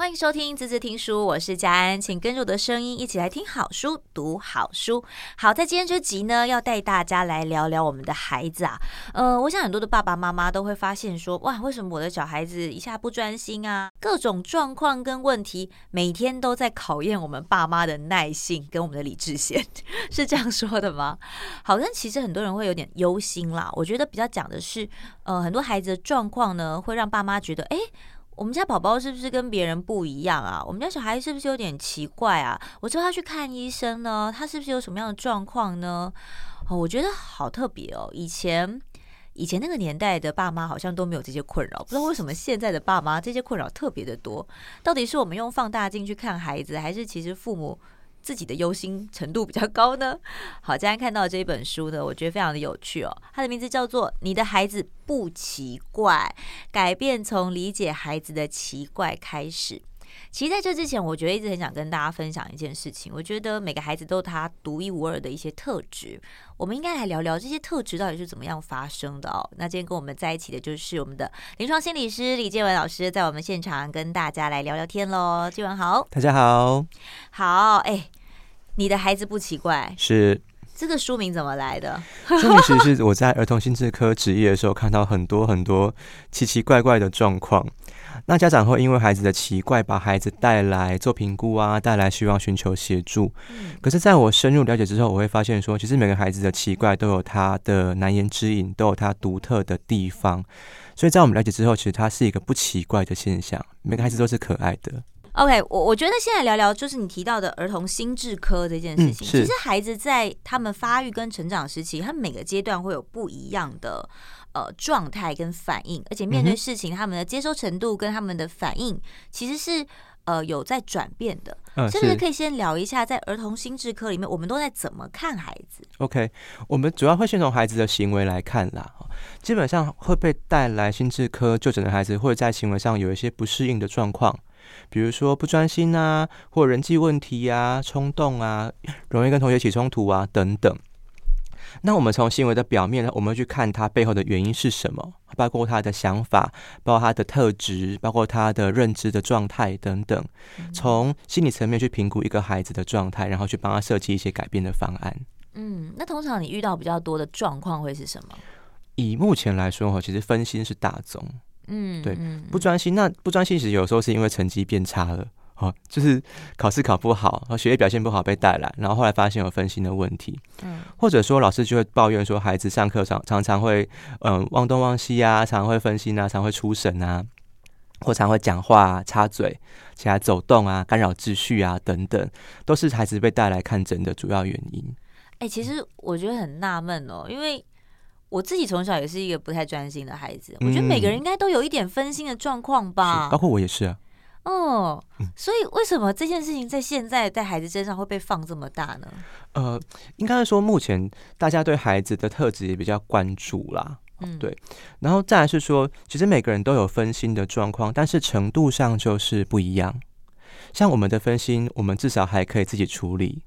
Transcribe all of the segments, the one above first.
欢迎收听《滋滋听书》，我是佳安，请跟着我的声音一起来听好书、读好书。好，在今天这集呢，要带大家来聊聊我们的孩子啊。呃，我想很多的爸爸妈妈都会发现说，哇，为什么我的小孩子一下不专心啊？各种状况跟问题，每天都在考验我们爸妈的耐性跟我们的理智线，是这样说的吗？好，像其实很多人会有点忧心啦。我觉得比较讲的是，呃，很多孩子的状况呢，会让爸妈觉得，哎。我们家宝宝是不是跟别人不一样啊？我们家小孩是不是有点奇怪啊？我说他去看医生呢，他是不是有什么样的状况呢？哦，我觉得好特别哦。以前以前那个年代的爸妈好像都没有这些困扰，不知道为什么现在的爸妈这些困扰特别的多。到底是我们用放大镜去看孩子，还是其实父母自己的忧心程度比较高呢？好，今天看到这一本书呢，我觉得非常的有趣哦。它的名字叫做《你的孩子不奇怪》，改变从理解孩子的奇怪开始。其实在这之前，我觉得一直很想跟大家分享一件事情。我觉得每个孩子都有他独一无二的一些特质，我们应该来聊聊这些特质到底是怎么样发生的哦。那今天跟我们在一起的就是我们的临床心理师李建文老师，在我们现场跟大家来聊聊天喽。建文好，大家好，好，哎，你的孩子不奇怪，是这个书名怎么来的？书名其实是我在儿童心智科职业的时候看到很多很多奇奇怪怪的状况。那家长会因为孩子的奇怪，把孩子带来做评估啊，带来希望寻求协助。可是，在我深入了解之后，我会发现说，其实每个孩子的奇怪都有他的难言之隐，都有他独特的地方。所以在我们了解之后，其实它是一个不奇怪的现象。每个孩子都是可爱的。OK，我我觉得现在聊聊就是你提到的儿童心智科这件事情。其实孩子在他们发育跟成长时期，他们每个阶段会有不一样的。呃，状态跟反应，而且面对事情，他们的接收程度跟他们的反应，其实是呃有在转变的。嗯，是不是可以先聊一下，在儿童心智科里面，我们都在怎么看孩子？OK，我们主要会先从孩子的行为来看啦。基本上会被带来心智科就诊的孩子，会在行为上有一些不适应的状况，比如说不专心啊，或人际问题啊，冲动啊，容易跟同学起冲突啊等等。那我们从行为的表面呢，我们去看他背后的原因是什么，包括他的想法，包括他的特质，包括他的认知的状态等等。从心理层面去评估一个孩子的状态，然后去帮他设计一些改变的方案。嗯，那通常你遇到比较多的状况会是什么？以目前来说哈，其实分心是大宗。嗯，对，不专心。那不专心其实有时候是因为成绩变差了。哦，就是考试考不好，然后学业表现不好被带来，然后后来发现有分心的问题，嗯，或者说老师就会抱怨说孩子上课常常常会嗯忘东忘西啊，常常会分心啊，常会出神啊，或常会讲话啊，插嘴起来走动啊，干扰秩序啊等等，都是孩子被带来看诊的主要原因。哎、欸，其实我觉得很纳闷哦，因为我自己从小也是一个不太专心的孩子，我觉得每个人应该都有一点分心的状况吧，包括我也是啊。哦，所以为什么这件事情在现在在孩子身上会被放这么大呢？呃，应该是说目前大家对孩子的特质也比较关注啦。嗯，对。然后再来是说，其实每个人都有分心的状况，但是程度上就是不一样。像我们的分心，我们至少还可以自己处理，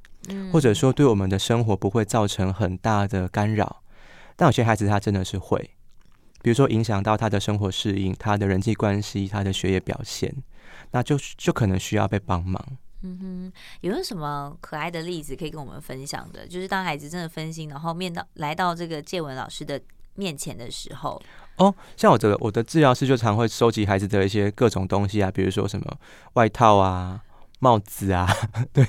或者说对我们的生活不会造成很大的干扰。但有些孩子他真的是会，比如说影响到他的生活适应、他的人际关系、他的学业表现。那就就可能需要被帮忙。嗯哼，有没有什么可爱的例子可以跟我们分享的？就是当孩子真的分心，然后面到来到这个建文老师的面前的时候。哦，像我的我的治疗师就常会收集孩子的一些各种东西啊，比如说什么外套啊、帽子啊，对，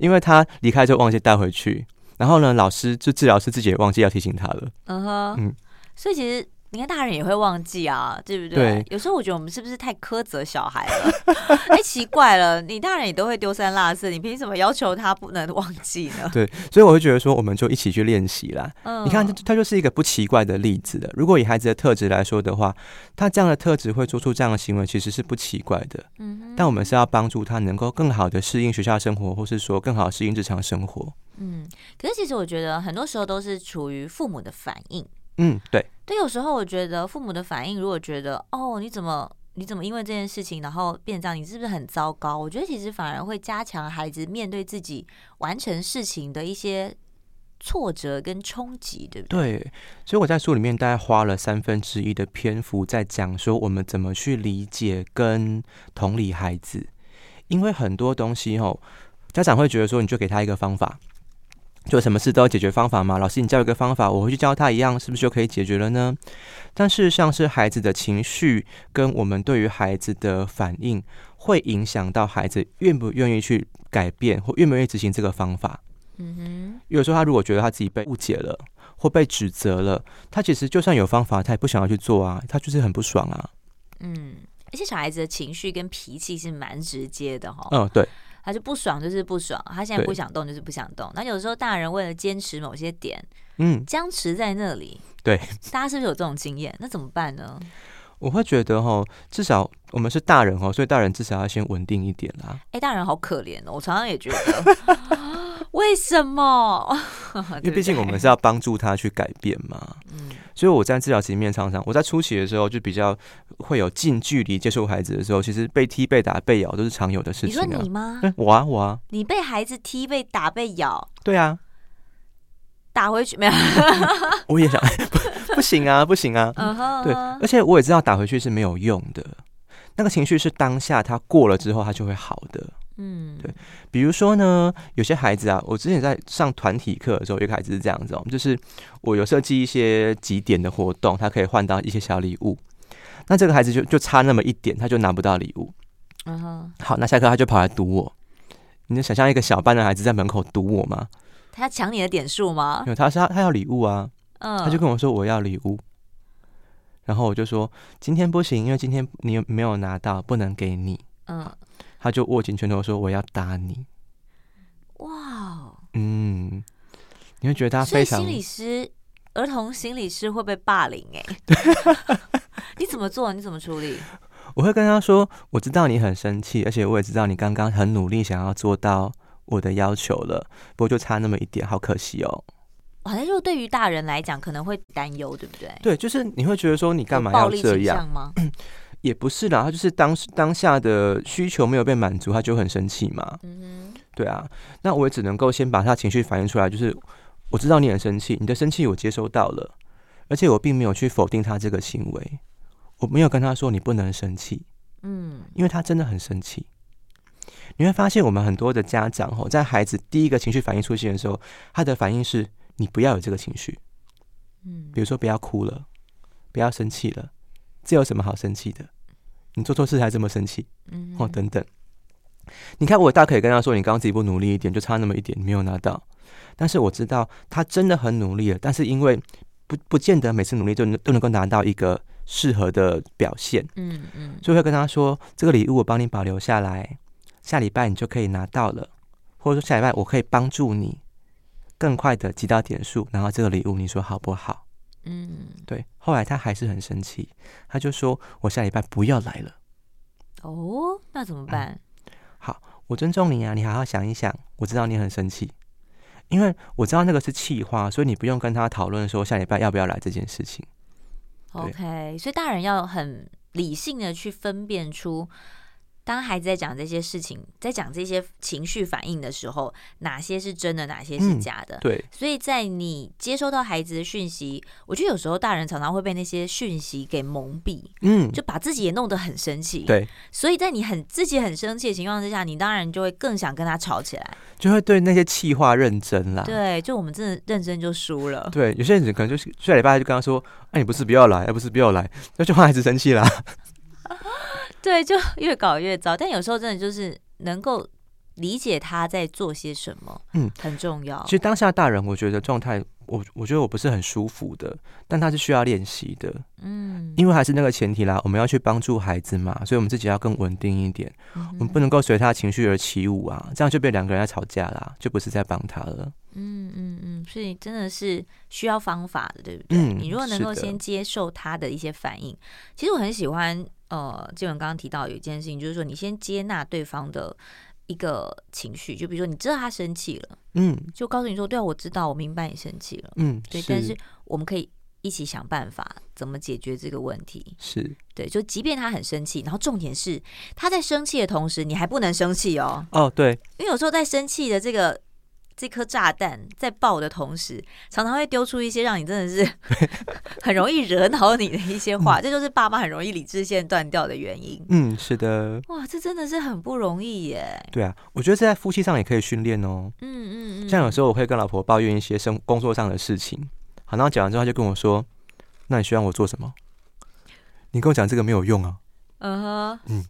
因为他离开就忘记带回去，然后呢，老师就治疗师自己也忘记要提醒他了。嗯哼，嗯，所以其实。你看，大人也会忘记啊，对不对？对。有时候我觉得我们是不是太苛责小孩了？哎、欸，奇怪了，你大人也都会丢三落四，你凭什么要求他不能忘记呢？对，所以我会觉得说，我们就一起去练习啦。嗯。你看，他就是一个不奇怪的例子的。如果以孩子的特质来说的话，他这样的特质会做出这样的行为，其实是不奇怪的。嗯。但我们是要帮助他能够更好的适应学校生活，或是说更好适应日常生活。嗯。可是其实我觉得很多时候都是处于父母的反应。嗯，对。对，有时候我觉得父母的反应，如果觉得哦，你怎么你怎么因为这件事情，然后变这样，你是不是很糟糕？我觉得其实反而会加强孩子面对自己完成事情的一些挫折跟冲击，对不对？对，所以我在书里面大概花了三分之一的篇幅在讲说，我们怎么去理解跟同理孩子。因为很多东西吼，家长会觉得说，你就给他一个方法，就什么事都有解决方法嘛。老师，你教一个方法，我回去教他一样，是不是就可以解决了呢？但事实上是孩子的情绪跟我们对于孩子的反应，会影响到孩子愿不愿意去改变，或愿不愿意执行这个方法。嗯哼，有时候他如果觉得他自己被误解了，或被指责了，他其实就算有方法，他也不想要去做啊，他就是很不爽啊。嗯。而且小孩子的情绪跟脾气是蛮直接的哈。嗯，对，他就不爽就是不爽，他现在不想动就是不想动。那有时候大人为了坚持某些点，嗯，僵持在那里。对，大家是不是有这种经验？那怎么办呢？我会觉得哈，至少我们是大人哈，所以大人至少要先稳定一点啦。哎，大人好可怜哦，我常常也觉得，为什么？因为毕竟我们是要帮助他去改变嘛。嗯。所以我在治疗期面常常，我在初期的时候就比较会有近距离接触孩子的时候，其实被踢、被打、被咬都是常有的事情啊。你说你吗？嗯，我啊，我啊。你被孩子踢、被打、被咬？对啊。打回去没有？我也想，不，不行啊，不行啊。Uh -huh. 对，而且我也知道打回去是没有用的，那个情绪是当下他过了之后，他就会好的。嗯，对，比如说呢，有些孩子啊，我之前在上团体课的时候，有个孩子是这样子哦，就是我有设计一些几点的活动，他可以换到一些小礼物。那这个孩子就就差那么一点，他就拿不到礼物。嗯哼，好，那下课他就跑来堵我。你能想象一个小班的孩子在门口堵我吗？他要抢你的点数吗？有，他是他他要礼物啊。嗯，他就跟我说我要礼物，然后我就说今天不行，因为今天你没有拿到，不能给你。嗯。他就握紧拳头说：“我要打你。”哇，嗯，你会觉得他非常……心理师、儿童心理师会被霸凌哎、欸？你怎么做？你怎么处理？我会跟他说：“我知道你很生气，而且我也知道你刚刚很努力想要做到我的要求了，不过就差那么一点，好可惜哦。”好像就对于大人来讲，可能会担忧，对不对？对，就是你会觉得说，你干嘛要这样吗？也不是啦，他就是当当下的需求没有被满足，他就很生气嘛。嗯，对啊，那我也只能够先把他情绪反映出来，就是我知道你很生气，你的生气我接收到了，而且我并没有去否定他这个行为，我没有跟他说你不能生气，嗯，因为他真的很生气。你会发现，我们很多的家长吼，在孩子第一个情绪反应出现的时候，他的反应是你不要有这个情绪，嗯，比如说不要哭了，不要生气了。这有什么好生气的？你做错事还这么生气？嗯，哦，等等。你看，我大可以跟他说：“你刚刚自己不努力一点，就差那么一点，你没有拿到。”但是我知道他真的很努力了，但是因为不不见得每次努力都能都能够拿到一个适合的表现。嗯嗯，所以会跟他说：“这个礼物我帮你保留下来，下礼拜你就可以拿到了，或者说下礼拜我可以帮助你更快的积到点数，然后这个礼物你说好不好？”嗯，对。后来他还是很生气，他就说：“我下礼拜不要来了。”哦，那怎么办？嗯，好，我尊重你啊，你好好想一想。我知道你很生气，因为我知道那个是气话，所以你不用跟他讨论说下礼拜要不要来这件事情。OK，所以大人要很理性的去分辨出。当孩子在讲这些事情，在讲这些情绪反应的时候，哪些是真的，哪些是假的？嗯、对，所以在你接收到孩子的讯息，我觉得有时候大人常常会被那些讯息给蒙蔽，嗯，就把自己也弄得很生气。对，所以在你很自己很生气的情况之下，你当然就会更想跟他吵起来，就会对那些气话认真啦。对，就我们真的认真就输了。对，有些人可能就是下礼拜就跟他说：“哎，你不是不要来，哎不是不要来。”那就怕孩子生气啦。对，就 越搞越糟。但有时候真的就是能够理解他在做些什么，嗯，很重要。其实当下大人，我觉得状态，我我觉得我不是很舒服的，但他是需要练习的，嗯，因为还是那个前提啦，我们要去帮助孩子嘛，所以我们自己要更稳定一点，嗯，我们不能够随他情绪而起舞啊，这样就被两个人在吵架啦，就不是在帮他了。嗯嗯嗯，所以真的是需要方法的，对不对？嗯，你如果能够先接受他的一些反应，其实我很喜欢。呃，静文刚刚提到有一件事情，就是说你先接纳对方的一个情绪，就比如说你知道他生气了，嗯，就告诉你说，对啊，我知道，我明白你生气了，嗯，对，但是我们可以一起想办法怎么解决这个问题，是。对，就即便他很生气，然后重点是他在生气的同时，你还不能生气哦，哦，对，因为有时候在生气的这个这颗炸弹在爆的同时，常常会丢出一些让你真的是 很容易惹恼你的一些话，这就是爸妈很容易理智线断掉的原因。嗯，是的。哇，这真的是很不容易耶。对啊，我觉得这在夫妻上也可以训练哦。嗯嗯嗯。像有时候我会跟老婆抱怨一些生工作上的事情，好，然后讲完之后，他就跟我说：“那你需要我做什么？你跟我讲这个没有用啊。”嗯哼。嗯。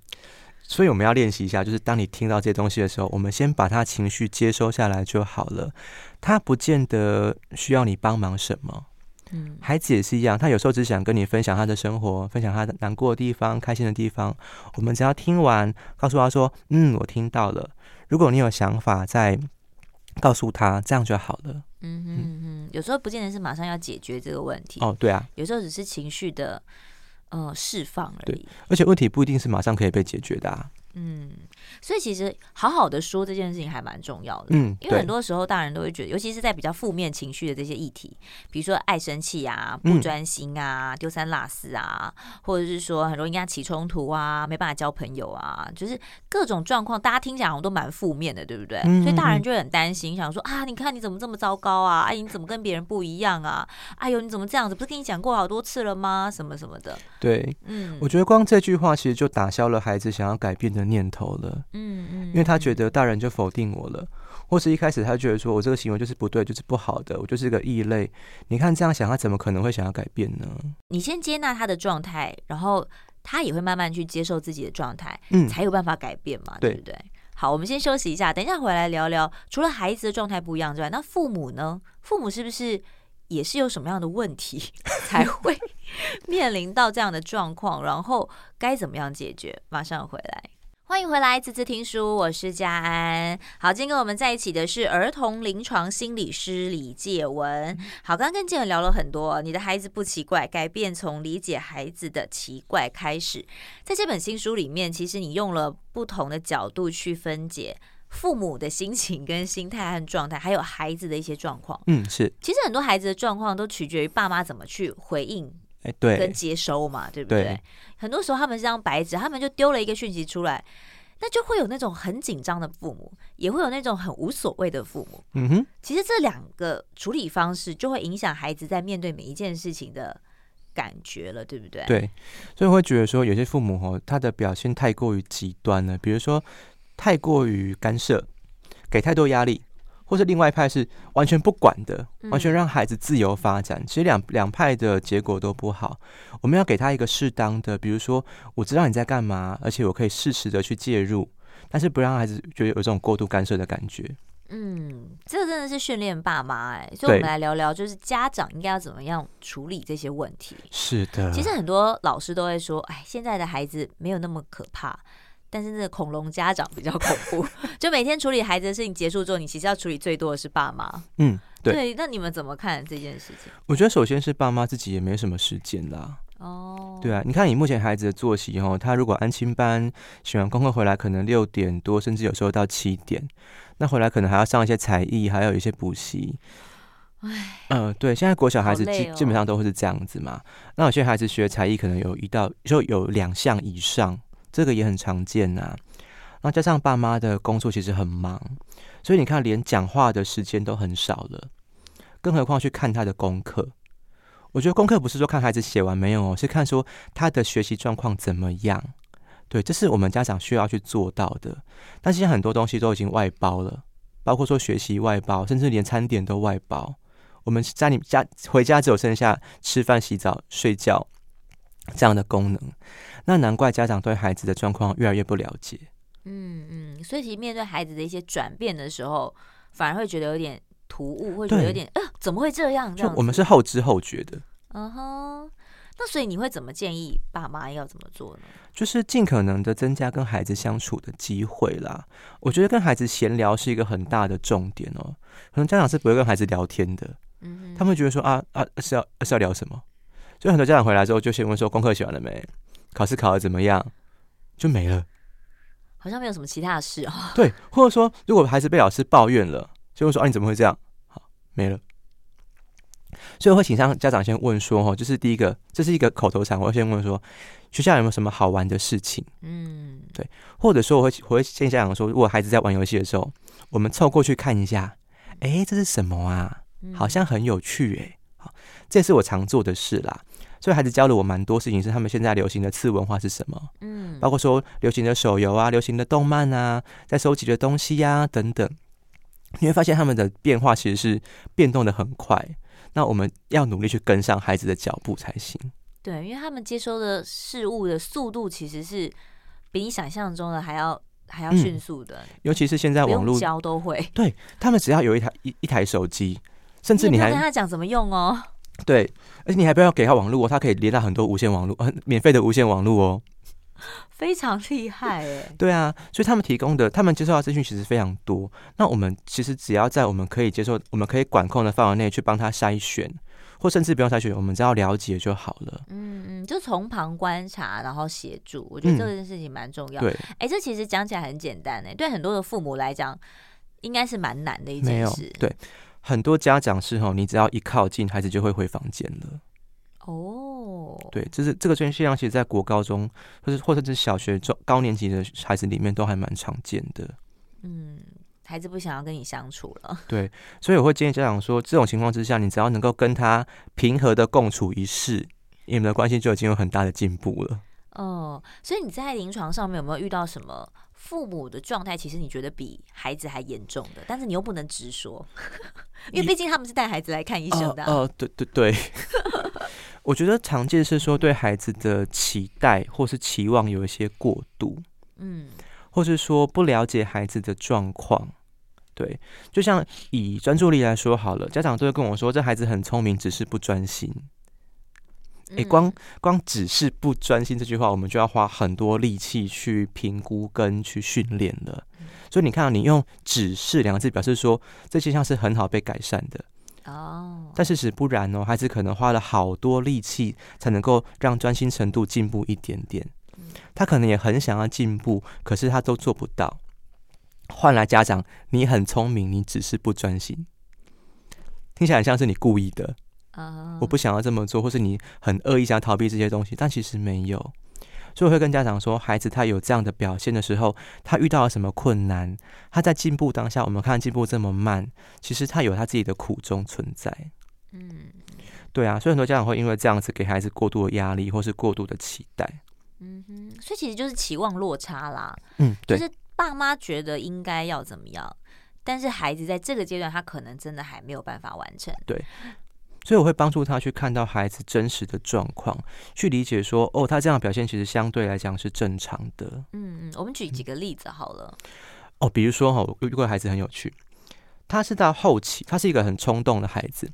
所以我们要练习一下，就是当你听到这些东西的时候，我们先把他情绪接收下来就好了。他不见得需要你帮忙什么。嗯，孩子也是一样，他有时候只想跟你分享他的生活，分享他的难过的地方、开心的地方。我们只要听完，告诉他说：“嗯，我听到了。”如果你有想法，再告诉他，这样就好了。嗯哼嗯哼，有时候不见得是马上要解决这个问题。哦，对啊，有时候只是情绪的。呃，释放而已。而且问题不一定是马上可以被解决的啊。嗯，所以其实好好的说这件事情还蛮重要的。嗯，因为很多时候大人都会觉得，尤其是在比较负面情绪的这些议题，比如说爱生气啊、不专心啊、丢三落四啊，或者是说很容易跟他起冲突啊、没办法交朋友啊，就是各种状况，大家听起来好像都蛮负面的，对不对？嗯，所以大人就会很担心，想说啊，你看你怎么这么糟糕啊？哎，你怎么跟别人不一样啊？哎呦，你怎么这样子？不是跟你讲过好多次了吗？什么什么的。对，嗯，我觉得光这句话其实就打消了孩子想要改变的念头了，嗯嗯，因为他觉得大人就否定我了，或是一开始他觉得说我这个行为就是不对，就是不好的，我就是个异类。你看这样想，他怎么可能会想要改变呢？你先接纳他的状态，然后他也会慢慢去接受自己的状态，嗯，才有办法改变嘛，对不对？好，我们先休息一下，等一下回来聊聊。除了孩子的状态不一样之外，那父母呢？父母是不是也是有什么样的问题 才会 面临到这样的状况？然后该怎么样解决？马上回来。欢迎回来，滋滋听书，我是佳安。好，今天跟我们在一起的是儿童临床心理师李介文。好，刚刚跟介文聊了很多，你的孩子不奇怪，改变从理解孩子的奇怪开始。在这本新书里面，其实你用了不同的角度去分解父母的心情跟心态和状态，还有孩子的一些状况。嗯，是。其实很多孩子的状况都取决于爸妈怎么去回应。哎，对，跟接收嘛，对不对？对，很多时候他们是张白纸，他们就丢了一个讯息出来，那就会有那种很紧张的父母，也会有那种很无所谓的父母。嗯哼，其实这两个处理方式就会影响孩子在面对每一件事情的感觉了，对不对？对，所以会觉得说，有些父母哦，他的表现太过于极端了，比如说太过于干涉，给太多压力。或是另外一派是完全不管的，完全让孩子自由发展。其实两两派的结果都不好。我们要给他一个适当的，比如说我知道你在干嘛，而且我可以适时的去介入，但是不让孩子觉得有这种过度干涉的感觉。嗯，这个真的是训练爸妈哎，所以我们来聊聊，就是家长应该要怎么样处理这些问题。是的，其实很多老师都会说，哎，现在的孩子没有那么可怕。但是那个恐龙家长比较恐怖，就每天处理孩子的事情结束之后，你其实要处理最多的是爸妈。嗯，对。对，那你们怎么看这件事情？我觉得首先是爸妈自己也没什么时间啦。哦，对啊，你看你目前孩子的作息哦，他如果安亲班写完功课回来，可能六点多，甚至有时候到七点，那回来可能还要上一些才艺，还有一些补习。唉，嗯、呃，对，现在国小孩子基基本上都会是这样子嘛。那有些孩子学才艺，可能有一到就有两项以上。这个也很常见呐、啊，那加上爸妈的工作其实很忙，所以你看连讲话的时间都很少了，更何况去看他的功课。我觉得功课不是说看孩子写完没有哦，是看说他的学习状况怎么样。对，这是我们家长需要去做到的。但现在很多东西都已经外包了，包括说学习外包，甚至连餐点都外包。我们在你家回家只有剩下吃饭、洗澡、睡觉这样的功能。那难怪家长对孩子的状况越来越不了解。嗯嗯，所以其实面对孩子的一些转变的时候，反而会觉得有点突兀，会觉得有点呃，怎么会这样？就我们是后知后觉的。嗯哼，那所以你会怎么建议爸妈要怎么做呢？就是尽可能的增加跟孩子相处的机会啦。我觉得跟孩子闲聊是一个很大的重点哦。可能家长是不会跟孩子聊天的，嗯，他们会觉得说啊啊是要是要聊什么？所以很多家长回来之后就先问说功课写完了没？考试考的怎么样？就没了，好像没有什么其他的事哦。对，或者说，如果孩子被老师抱怨了，就会说：“啊，你怎么会这样？”好，没了。所以我会请上家长先问说：“哦，就是第一个，这是一个口头禅，我会先问说，学校有没有什么好玩的事情？”嗯，对。或者说，我会我会建议家长说，如果孩子在玩游戏的时候，我们凑过去看一下，哎，这是什么啊？好像很有趣哎。好，这是我常做的事啦。所以孩子教了我蛮多事情，是他们现在流行的次文化是什么？嗯，包括说流行的手游啊，流行的动漫啊，在收集的东西呀、啊、等等。你会发现他们的变化其实是变动的很快。那我们要努力去跟上孩子的脚步才行。对，因为他们接收的事物的速度其实是比你想象中的还要还要迅速的。嗯、尤其是现在网络教都会，对他们只要有一台一一台手机，甚至你还你跟他讲怎么用哦。对，而且你还不要给他网络哦，他可以连到很多无线网络，呃，免费的无线网络哦，非常厉害哎。对啊，所以他们提供的，他们接受到资讯其实非常多。那我们其实只要在我们可以接受、我们可以管控的范围内去帮他筛选，或甚至不用筛选，我们只要了解就好了。嗯嗯，就从旁观察，然后协助，我觉得这件事情蛮重要。对，哎，这其实讲起来很简单哎，对很多的父母来讲，应该是蛮难的一件事。对。很多家长是吼，你只要一靠近，孩子就会回房间了。哦，对，就是这个现象，其实，在国高中或者或者是小学中高年级的孩子里面，都还蛮常见的。嗯，孩子不想要跟你相处了。对，所以我会建议家长说，这种情况之下，你只要能够跟他平和的共处一室，你们的关系就已经有很大的进步了。哦，所以你在临床上面有没有遇到什么？父母的状态其实你觉得比孩子还严重的，但是你又不能直说，因为毕竟他们是带孩子来看医生的、啊。哦、呃呃，对对对，我觉得常见是说对孩子的期待或是期望有一些过度，嗯，或是说不了解孩子的状况。对，就像以专注力来说好了，家长都会跟我说，这孩子很聪明，只是不专心。诶，光光只是不专心这句话，我们就要花很多力气去评估跟去训练了。所以你看到，你用“只是”两个字表示说这现象是很好被改善的哦，但事实不然哦，孩子可能花了好多力气才能够让专心程度进步一点点。他可能也很想要进步，可是他都做不到。换来家长，你很聪明，你只是不专心，听起来很像是你故意的。我不想要这么做，或是你很恶意想要逃避这些东西，但其实没有。所以我会跟家长说，孩子他有这样的表现的时候，他遇到了什么困难？他在进步当下，我们看进步这么慢，其实他有他自己的苦衷存在。嗯，对啊，所以很多家长会因为这样子给孩子过度的压力，或是过度的期待。嗯哼，所以其实就是期望落差啦。嗯，对，就是爸妈觉得应该要怎么样，但是孩子在这个阶段，他可能真的还没有办法完成。对。所以我会帮助他去看到孩子真实的状况，去理解说，哦，他这样的表现其实相对来讲是正常的。嗯嗯，我们举几个例子好了。哦，比如说哈，有一个孩子很有趣，他是到后期，他是一个很冲动的孩子，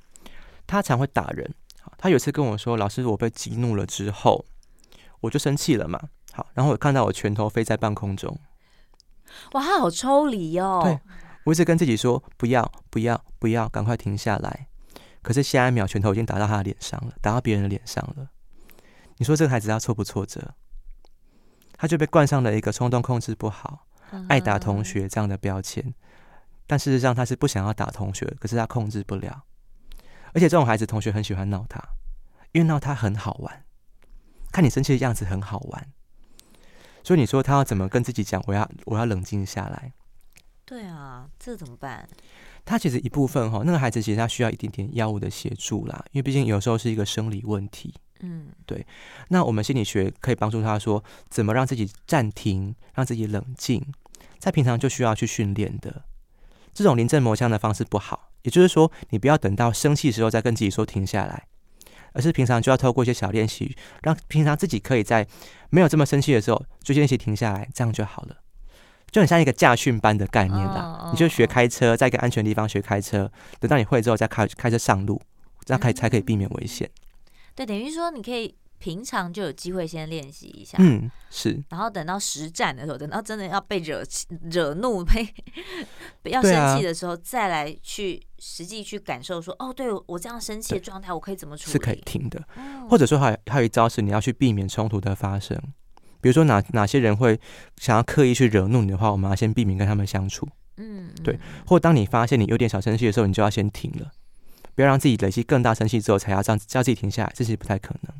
他常会打人。他有一次跟我说：“老师，我被激怒了之后，我就生气了嘛。”好，然后我看到我拳头飞在半空中。哇，他好抽离哦。对，我一直跟自己说：“不要，不要，不要，赶快停下来。”可是下一秒，拳头已经打到他的脸上了，打到别人的脸上了。你说这个孩子他挫不挫折？他就被冠上了一个冲动控制不好、爱打同学这样的标签。但事实上，他是不想要打同学，可是他控制不了。而且这种孩子，同学很喜欢闹他，因为闹他很好玩，看你生气的样子很好玩。所以你说他要怎么跟自己讲？我要我要冷静下来。对啊，这怎么办？他其实一部分哈，那个孩子其实他需要一点点药物的协助啦，因为毕竟有时候是一个生理问题。嗯，对。那我们心理学可以帮助他说，怎么让自己暂停，让自己冷静，在平常就需要去训练的。这种临阵磨枪的方式不好，也就是说，你不要等到生气的时候再跟自己说停下来，而是平常就要透过一些小练习，让平常自己可以在没有这么生气的时候就练习停下来，这样就好了。就很像一个驾训班的概念啦，oh, oh, 你就学开车，在一个安全的地方学开车，等到你会之后再开开车上路，这样可以才可以避免危险。对，等于说你可以平常就有机会先练习一下，嗯，是。然后等到实战的时候，等到真的要被惹惹怒、被 要生气的时候，啊、再来去实际去感受说，哦，对我这样生气的状态，我可以怎么处理？是可以停的，或者说还还有一招是你要去避免冲突的发生。比如说哪哪些人会想要刻意去惹怒你的话，我们要先避免跟他们相处。嗯，对。或当你发现你有点小生气的时候，你就要先停了，不要让自己累积更大生气之后才要这样叫自己停下来，这是不太可能。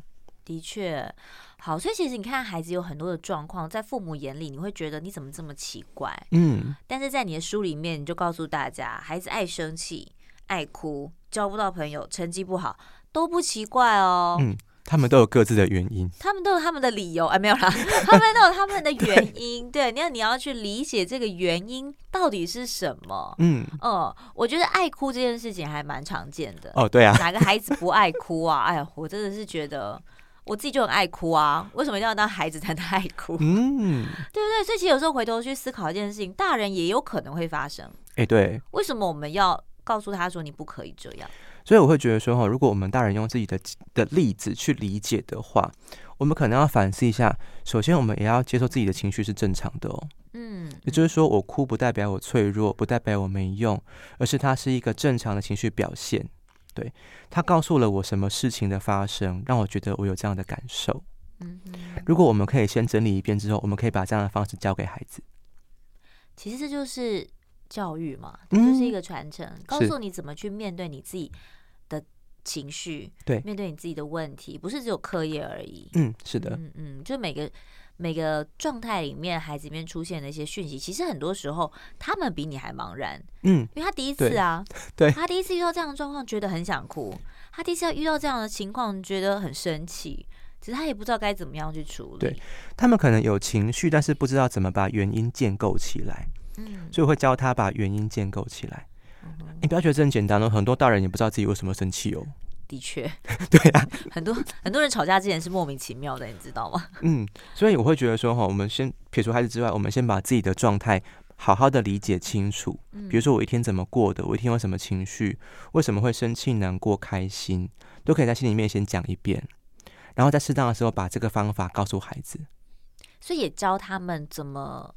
的确，好，所以其实你看，孩子有很多的状况，在父母眼里，你会觉得你怎么这么奇怪？嗯，但是在你的书里面，你就告诉大家，孩子爱生气、爱哭、交不到朋友、成绩不好，都不奇怪哦。嗯。他们都有各自的原因，他们都有他们的理由，哎，没有啦，他们都有他们的原因。对，你要你要去理解这个原因到底是什么。嗯，哦、嗯，我觉得爱哭这件事情还蛮常见的。哦，对啊，哪个孩子不爱哭啊？哎呀，我真的是觉得我自己就很爱哭啊，为什么一定要当孩子才能爱哭？嗯，对不对？所以其实有时候回头去思考一件事情，大人也有可能会发生。哎，对，为什么我们要告诉他说你不可以这样？所以我会觉得说哈，如果我们大人用自己的的例子去理解的话，我们可能要反思一下。首先，我们也要接受自己的情绪是正常的哦。嗯，也就是说，我哭不代表我脆弱，不代表我没用，而是它是一个正常的情绪表现。对，它告诉了我什么事情的发生，让我觉得我有这样的感受。嗯，如果我们可以先整理一遍之后，我们可以把这样的方式教给孩子。其实这就是教育嘛，这就是一个传承，嗯，告诉你怎么去面对你自己。情绪，对，面对你自己的问题，不是只有课业而已。嗯，是的，嗯嗯，就每个每个状态里面，孩子里面出现的一些讯息，其实很多时候他们比你还茫然。嗯，因为他第一次啊，对，他第一次遇到这样的状况，觉得很想哭；他第一次要遇到这样的情况，觉得很生气，其实他也不知道该怎么样去处理。对，他们可能有情绪，但是不知道怎么把原因建构起来。嗯，所以我会教他把原因建构起来。你不要觉得这很简单哦，很多大人也不知道自己为什么生气哦。的确，对啊，很多很多人吵架之前是莫名其妙的，你知道吗？嗯，所以我会觉得说哈，我们先撇除孩子之外，我们先把自己的状态好好的理解清楚。比如说我一天怎么过的，我一天有什么情绪，为什么会生气、难过、开心，都可以在心里面先讲一遍，然后在适当的时候把这个方法告诉孩子。所以也教他们怎么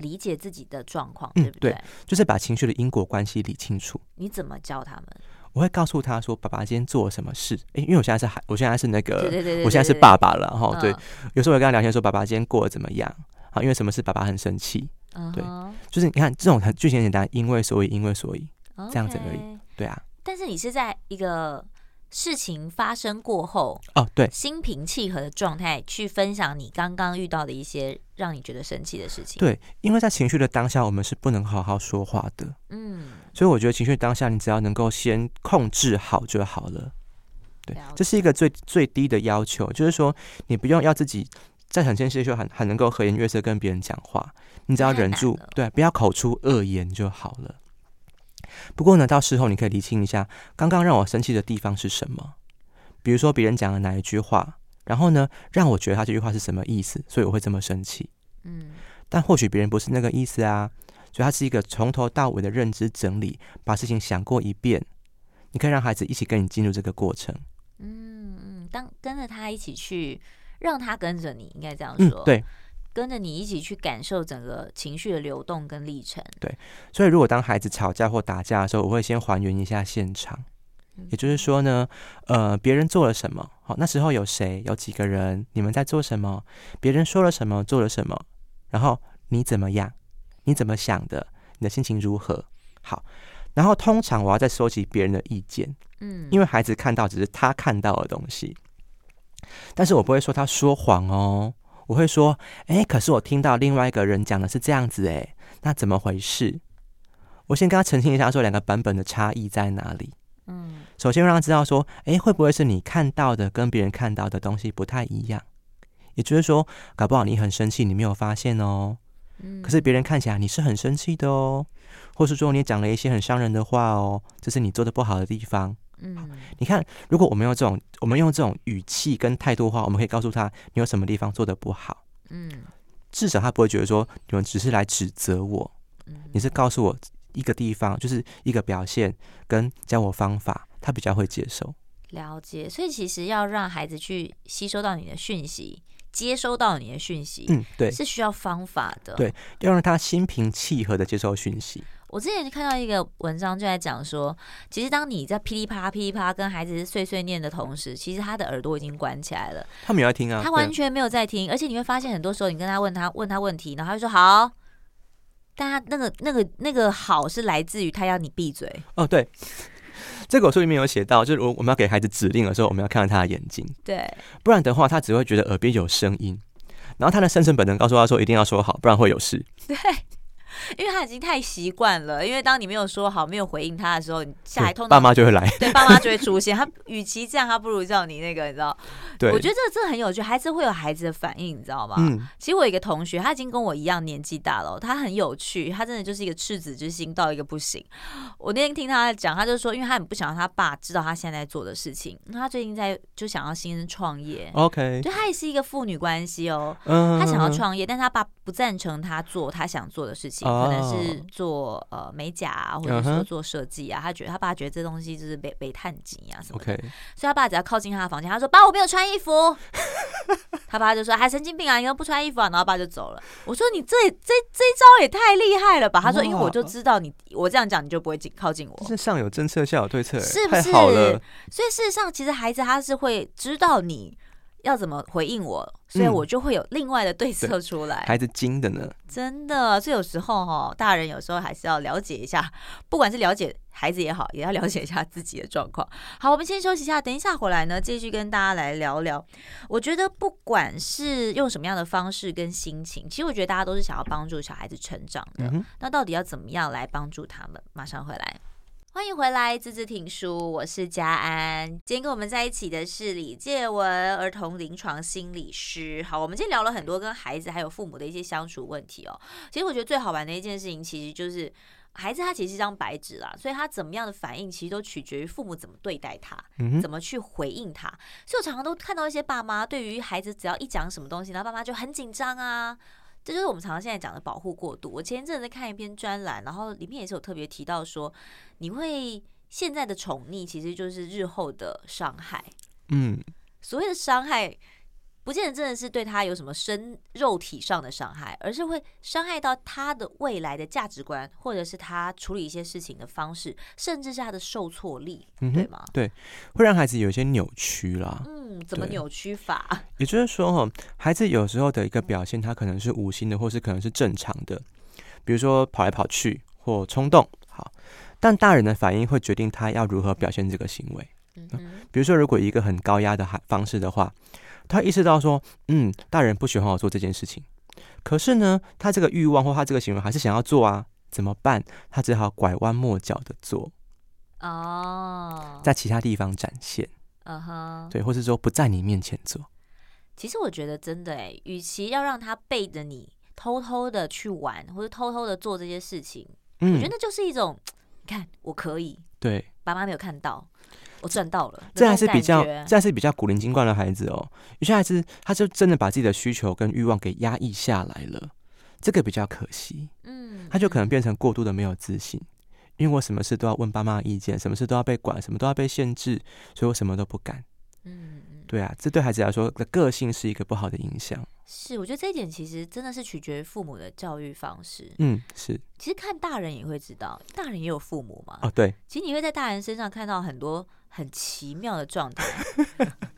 理解自己的状况，对不对？嗯，对，就是把情绪的因果关系理清楚。你怎么教他们？我会告诉他说：“爸爸今天做了什么事？”诶，因为我现在是孩，我现在是那个，我现在是爸爸了哈。对，有时候我跟他聊天说：“爸爸今天过得怎么样？”啊，因为什么事？爸爸很生气。对，就是你看这种很剧情简单，因为所以，因为所以这样子而已。对啊。但是你是在一个。事情发生过后，哦，对，心平气和的状态去分享你刚刚遇到的一些让你觉得生气的事情。对，因为在情绪的当下，我们是不能好好说话的。嗯，所以我觉得情绪当下，你只要能够先控制好就好了。对，这是一个最最低的要求，就是说你不用要自己在很生气的时候，很很能够和颜悦色跟别人讲话，你只要忍住，对，不要口出恶言就好了。不过呢，到时候你可以厘清一下，刚刚让我生气的地方是什么？比如说别人讲了哪一句话，然后呢，让我觉得他这句话是什么意思，所以我会这么生气。嗯，但或许别人不是那个意思啊，所以他是一个从头到尾的认知整理，把事情想过一遍。你可以让孩子一起跟你进入这个过程。嗯嗯，当跟着他一起去，让他跟着你，应该这样说。嗯，对。跟着你一起去感受整个情绪的流动跟历程。对，所以如果当孩子吵架或打架的时候，我会先还原一下现场。也就是说呢，呃，别人做了什么？好，那时候有谁？有几个人？你们在做什么？别人说了什么？做了什么？然后你怎么样？你怎么想的？你的心情如何？好，然后通常我要再收集别人的意见。嗯，因为孩子看到只是他看到的东西，但是我不会说他说谎哦。我会说，哎，可是我听到另外一个人讲的是这样子，哎，那怎么回事？我先跟他澄清一下，说两个版本的差异在哪里。嗯，首先让他知道说，哎，会不会是你看到的跟别人看到的东西不太一样？也就是说，搞不好你很生气，你没有发现哦。嗯，可是别人看起来你是很生气的哦，或是说你讲了一些很伤人的话哦，这是你做的不好的地方。嗯，你看，如果我们用这种，我们用这种语气跟态度的话，我们可以告诉他你有什么地方做的不好。嗯，至少他不会觉得说你们只是来指责我。嗯，你是告诉我一个地方，就是一个表现，跟教我方法，他比较会接受。了解，所以其实要让孩子去吸收到你的讯息，接收到你的讯息，嗯，对，是需要方法的。对，要让他心平气和的接受讯息。我之前看到一个文章，就在讲说，其实当你在噼里啪啦、噼里啪啦跟孩子碎碎念的同时，其实他的耳朵已经关起来了。他没有在听啊，他完全没有在听，而且你会发现，很多时候你跟他问他问他问题，然后他就说好，但他那个那个那个好是来自于他要你闭嘴。哦，对，这个书里面有写到，就是我我们要给孩子指令的时候，我们要看到他的眼睛，对，不然的话，他只会觉得耳边有声音，然后他的生存本能告诉他说，一定要说好，不然会有事。对。因为他已经太习惯了，因为当你没有说好、没有回应他的时候，你下一通爸妈就会来，对，爸妈就会出现。他与其这样，他不如叫你那个，你知道？对，我觉得这这很有趣，孩子会有孩子的反应，你知道吗？嗯。其实我有一个同学，他已经跟我一样年纪大了，他很有趣，他真的就是一个赤子之心到一个不行。我那天听他讲，他就说，因为他很不想让他爸知道他现在在做的事情，他最近在就想要新生创业。OK，对他也是一个父女关系哦，嗯，他想要创业，但他爸不赞成他做他想做的事情，可能是。做呃美甲啊，或者说做设计啊，uh. 他觉得他爸觉得这东西就是被被探级啊什么的所以他爸只要靠近他的房间，他说：“爸，我没有穿衣服。”他爸就说：“还神经病啊，你都不穿衣服啊？”然后爸就走了。我说：“你这这这一招也太厉害了吧？”他说：“因为我就知道你，我这样讲你就不会近靠近我。”是上有政策，下有对策，是不是？所以事实上，其实孩子他是会知道你。要怎么回应我，所以我就会有另外的对策出来。嗯、孩子精的呢，真的，所以有时候哈，大人有时候还是要了解一下，不管是了解孩子也好，也要了解一下自己的状况。好，我们先休息一下，等一下回来呢，继续跟大家来聊聊。我觉得不管是用什么样的方式跟心情，其实我觉得大家都是想要帮助小孩子成长的。嗯、那到底要怎么样来帮助他们？马上回来。欢迎回来，字字听书，我是佳安。今天跟我们在一起的是李介文，儿童临床心理师。好，我们今天聊了很多跟孩子还有父母的一些相处问题哦。其实我觉得最好玩的一件事情，其实就是孩子他其实是一张白纸啦，所以他怎么样的反应，其实都取决于父母怎么对待他，怎么去回应他。所以我常常都看到一些爸妈，对于孩子只要一讲什么东西，然后爸妈就很紧张啊。这就是我们常常现在讲的保护过度。我前一阵子在看一篇专栏，然后里面也是有特别提到说，你会现在的宠溺其实就是日后的伤害。嗯，所谓的伤害。不见得真的是对他有什么身肉体上的伤害，而是会伤害到他的未来的价值观，或者是他处理一些事情的方式，甚至是他的受挫力，嗯、哼对吗？对，会让孩子有一些扭曲啦。嗯，怎么扭曲法？也就是说，哈，孩子有时候的一个表现，他可能是无心的，或是可能是正常的，比如说跑来跑去或冲动。好，但大人的反应会决定他要如何表现这个行为。嗯，比如说，如果一个很高压的方式的话。他意识到说，嗯，大人不喜欢我做这件事情，可是呢，他这个欲望或他这个行为还是想要做啊，怎么办？他只好拐弯抹角的做，哦，在其他地方展现，嗯哼，对，或是说不在你面前做。其实我觉得真的哎，与其要让他背着你偷偷的去玩，或者偷偷的做这些事情，嗯，我觉得那就是一种，你看我可以，对，爸妈没有看到。我赚到了，这还是比较，这还是比较古灵精怪的孩子哦。有些孩子他就真的把自己的需求跟欲望给压抑下来了，这个比较可惜。嗯，他就可能变成过度的没有自信，因为我什么事都要问爸妈意见，什么事都要被管，什么都要被限制，所以我什么都不敢。嗯，对啊，这对孩子来说的个性是一个不好的影响。是，我觉得这一点其实真的是取决于父母的教育方式。嗯，是。其实看大人也会知道，大人也有父母嘛。哦，对。其实你会在大人身上看到很多。很奇妙的状态。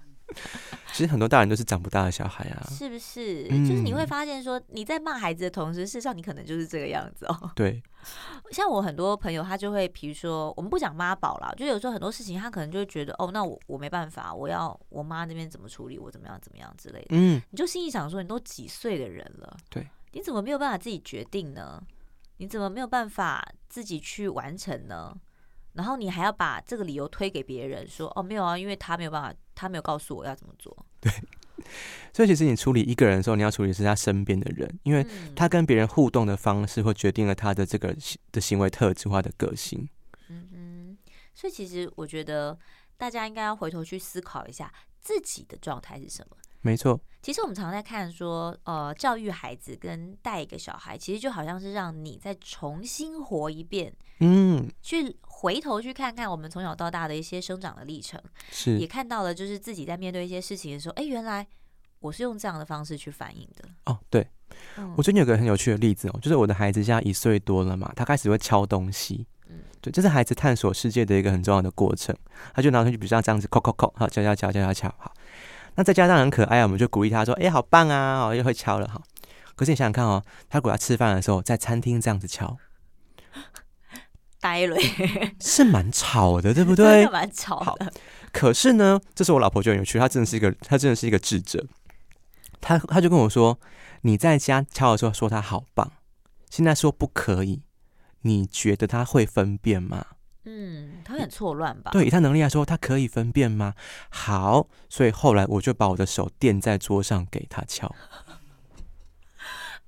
其实很多大人都是长不大的小孩啊，是不是？嗯、就是你会发现说你在骂孩子的同时，事实上你可能就是这个样子哦。对，像我很多朋友，他就会，比如说，我们不讲妈宝啦，就有时候很多事情，他可能就会觉得，哦，那我我没办法，我要我妈那边怎么处理，我怎么样怎么样之类的。嗯，你就心里想说，你都几岁的人了，对，你怎么没有办法自己决定呢？你怎么没有办法自己去完成呢？然后你还要把这个理由推给别人，说哦没有啊，因为他没有办法，他没有告诉我要怎么做。对，所以其实你处理一个人的时候，你要处理是他身边的人，因为他跟别人互动的方式会决定了他的这个的行为特质化的个性。嗯嗯，所以其实我觉得大家应该要回头去思考一下自己的状态是什么。没错，其实我们常常在看说，呃，教育孩子跟带一个小孩，其实就好像是让你再重新活一遍，嗯，去回头去看看我们从小到大的一些生长的历程，是也看到了，就是自己在面对一些事情的时候，哎，原来我是用这样的方式去反应的。哦，对，嗯，我最近有个很有趣的例子哦，就是我的孩子现在一岁多了嘛，他开始会敲东西，嗯，对，这是孩子探索世界的一个很重要的过程，他就拿出去，比如像这样子，敲敲敲，好，敲敲敲敲敲敲，好。那再加上很可爱，我们就鼓励他说：“哎、欸，好棒啊！哦，又会敲了哈。”可是你想想看哦，他如果要吃饭的时候在餐厅这样子敲，呆了，是蛮吵的，对不对？蛮吵的。可是呢，这是我老婆就很有趣，她真的是一个，她真的是一个智者。她她就跟我说：“你在家敲的时候说他好棒，现在说不可以，你觉得他会分辨吗？”嗯，他很错乱吧？对，以他能力来说，他可以分辨吗？好，所以后来我就把我的手垫在桌上给他敲。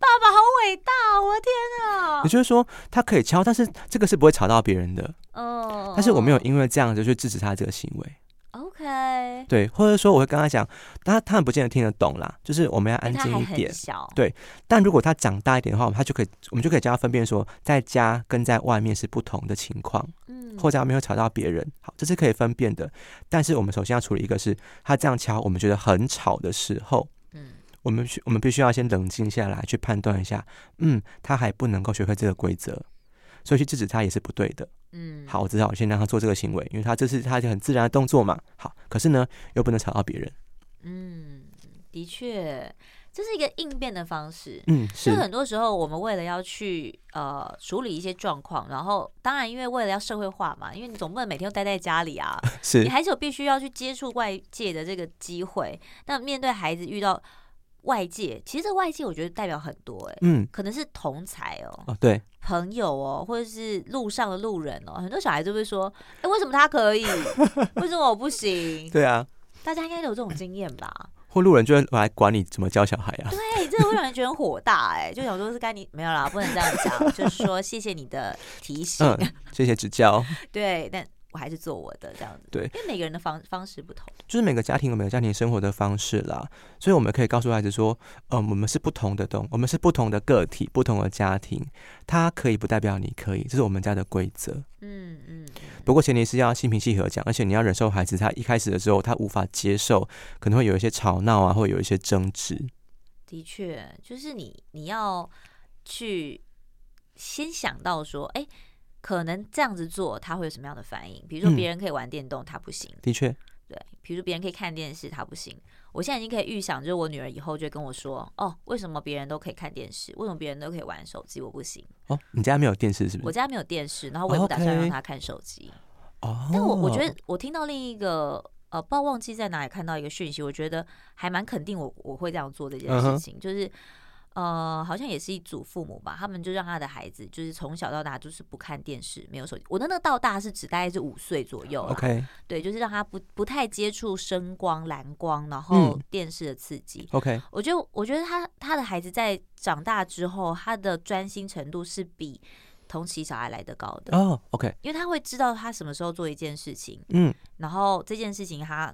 爸爸好伟大，我的天啊！也就是说，他可以敲，但是这个是不会吵到别人的。哦，但是我没有因为这样子去制止他这个行为。OK，对，或者说我会跟他讲，但他他们不见得听得懂啦，就是我们要安静一点。对，但如果他长大一点的话，他就可以，我们就可以教他分辨说，在家跟在外面是不同的情况。嗯，或者没有吵到别人，好，这是可以分辨的。但是我们首先要处理一个是，他这样敲，我们觉得很吵的时候。我们需我们必须要先冷静下来，去判断一下，嗯，他还不能够学会这个规则，所以去制止他也是不对的。嗯，好，我知道，我先让他做这个行为，因为他这是他就很自然的动作嘛。好，可是呢，又不能吵到别人。嗯，的确，这是一个应变的方式。嗯，是。就很多时候，我们为了要去呃处理一些状况，然后当然因为为了要社会化嘛，因为你总不能每天都待在家里啊，是你还是有必须要去接触外界的这个机会。那面对孩子遇到。外界其实这个外界我觉得代表很多哎、欸，嗯，可能是同才哦，哦对，朋友哦，或者是路上的路人哦，很多小孩就会说，哎、欸，为什么他可以，为什么我不行？对啊，大家应该都有这种经验吧？或路人就会来管你怎么教小孩啊？对，这个会让人觉得很火大哎、欸，就想说是该你没有啦，不能这样讲，就是说谢谢你的提醒，嗯、谢谢指教，对，但。我还是做我的这样子，对，因为每个人的方方式不同，就是每个家庭有每个家庭生活的方式啦，所以我们可以告诉孩子说，嗯，我们是不同的东，我们是不同的个体，不同的家庭，他可以不代表你可以，这是我们家的规则。嗯嗯。不过前提是要心平气和讲，而且你要忍受孩子他一开始的时候他无法接受，可能会有一些吵闹啊，或有一些争执。的确，就是你你要去先想到说，哎。可能这样子做，他会有什么样的反应？比如说，别人可以玩电动，他不行。的确，对。比如说，别人可以看电视，他不行。我现在已经可以预想，就是我女儿以后就会跟我说：“哦，为什么别人都可以看电视？为什么别人都可以玩手机？我不行。”哦，你家没有电视是不是？我家没有电视，然后我也不打算让他看手机。哦。但我我觉得，我听到另一个呃，不知道忘记在哪里看到一个讯息，我觉得还蛮肯定我我会这样做这件事情，就是。呃，好像也是一组父母吧，他们就让他的孩子就是从小到大就是不看电视，没有手机。我的那个到大是指大概是五岁左右，OK，对，就是让他不不太接触声光、蓝光，然后电视的刺激。嗯、OK，我觉得我觉得他他的孩子在长大之后，他的专心程度是比同期小孩来的高的哦。OK，因为他会知道他什么时候做一件事情，嗯，然后这件事情他。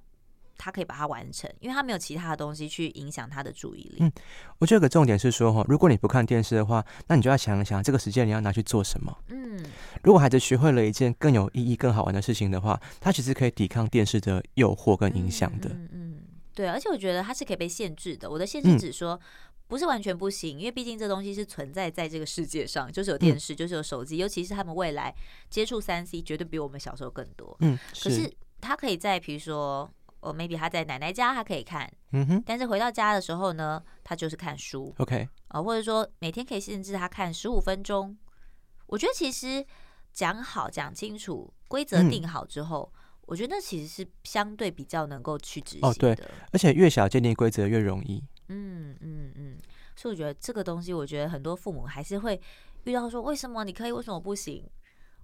他可以把它完成，因为他没有其他的东西去影响他的注意力。嗯，我觉得有个重点是说哈，如果你不看电视的话，那你就要想一想，这个时间你要拿去做什么。嗯，如果孩子学会了一件更有意义、更好玩的事情的话，他其实可以抵抗电视的诱惑跟影响的。嗯，嗯，嗯，对，而且我觉得它是可以被限制的。我的限制只说不是完全不行，因为毕竟这东西是存在在这个世界上，就是有电视，就是有手机，尤其是他们未来接触三 C 绝对比我们小时候更多。嗯，可是他可以在比如说。哦，maybe 他在奶奶家，他可以看，嗯哼，但是回到家的时候呢，他就是看书，OK，啊，或者说每天可以限制他看十五分钟。我觉得其实讲好讲清楚，规则定好之后，嗯，我觉得那其实是相对比较能够去执行的。哦，对，而且越小建立规则越容易。嗯嗯嗯，所以我觉得这个东西，我觉得很多父母还是会遇到说，为什么你可以，为什么不行？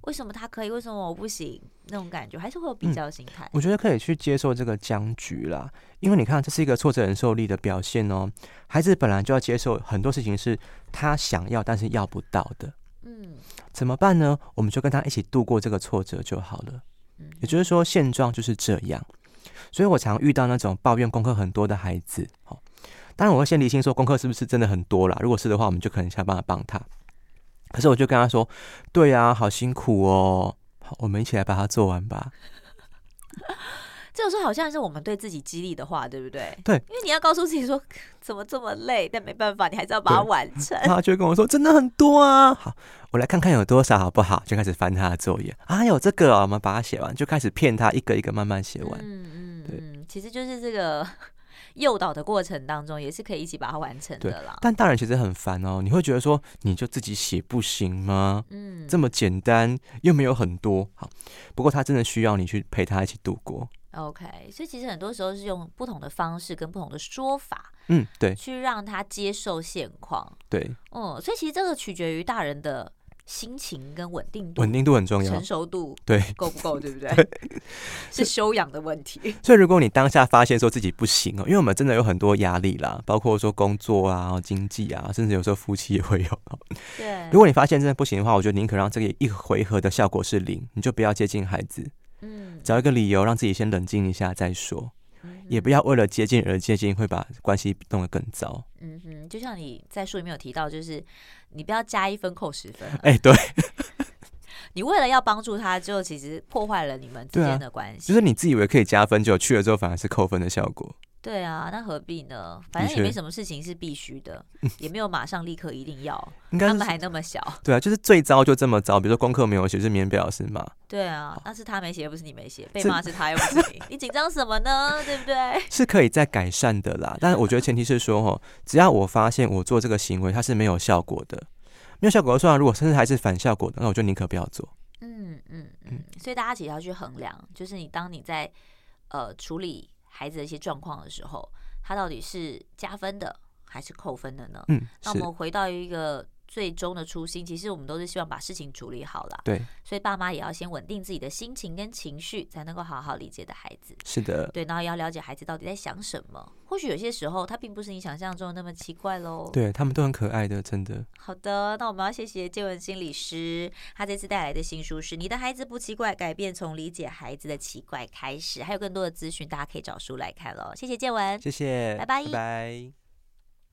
为什么他可以？为什么我不行？那种感觉还是会有比较心态。嗯，我觉得可以去接受这个僵局啦，因为你看，这是一个挫折忍受力的表现哦。孩子本来就要接受很多事情是他想要但是要不到的。嗯，怎么办呢？我们就跟他一起度过这个挫折就好了。嗯，也就是说，现状就是这样。所以我常遇到那种抱怨功课很多的孩子。好，当然我会先理清说功课是不是真的很多啦。如果是的话，我们就可能想办法帮他。可是我就跟他说：“对呀、啊，好辛苦哦，好，我们一起来把它做完吧。”这个时候好像是我们对自己激励的话，对不对？对，因为你要告诉自己说：“ 怎么这么累？”但没办法，你还是要把它完成。他就跟我说：“真的很多啊。”好，我来看看有多少，好不好？就开始翻他的作业啊，有这个、哦，我们把它写完，就开始骗他一个一个慢慢写完。嗯嗯，对嗯，其实就是这个。诱导的过程当中，也是可以一起把它完成的啦。但大人其实很烦哦，你会觉得说，你就自己写不行吗？嗯，嗯，这么简单又没有很多。好，不过他真的需要你去陪他一起度过。OK，所以其实很多时候是用不同的方式跟不同的说法，嗯，对，去让他接受现况。对，嗯，所以其实这个取决于大人的心情跟稳定度，稳定度很重要，成熟度对够不够，对不对？对 是修养的问题。所以如果你当下发现说自己不行哦，因为我们真的有很多压力啦，包括说工作啊、经济啊，甚至有时候夫妻也会有。对，如果你发现真的不行的话，我觉得宁可让这个一回合的效果是零，你就不要接近孩子。嗯，找一个理由让自己先冷静一下再说，嗯、也不要为了接近而接近，会把关系弄得更糟。嗯哼，就像你在书里面有提到，就是你不要加一分扣十分。哎、欸，对，你为了要帮助他，就其实破坏了你们之间的关系、啊。就是你自以为可以加分，结果去了之后反而是扣分的效果。对啊，那何必呢？反正也没什么事情是必须的，也没有马上立刻一定要。他们还那么小。对啊，就是最糟就这么糟。比如说功课没有写，就是免表示骂。对啊，那是他没写，又不是你没写，被骂是他又不是你，你紧张什么呢？对不对？是可以再改善的啦，但是我觉得前提是说，哦，只要我发现我做这个行为它是没有效果的，没有效果就算了。如果甚至还是反效果的，那我就宁可不要做。嗯嗯嗯。所以大家其实要去衡量，就是你当你在呃处理。孩子的一些状况的时候，他到底是加分的还是扣分的呢？嗯，那我们回到一个最终的初心，其实我们都是希望把事情处理好了。对，所以爸妈也要先稳定自己的心情跟情绪，才能够好好理解的孩子。是的，对，然后也要了解孩子到底在想什么。或许有些时候他并不是你想象中的那么奇怪喽。对，他们都很可爱的，真的。好的，那我们要谢谢建文心理师，他这次带来的新书是《你的孩子不奇怪，改变从理解孩子的奇怪开始》，还有更多的资讯，大家可以找书来看喽。谢谢建文，谢谢，拜拜，拜拜。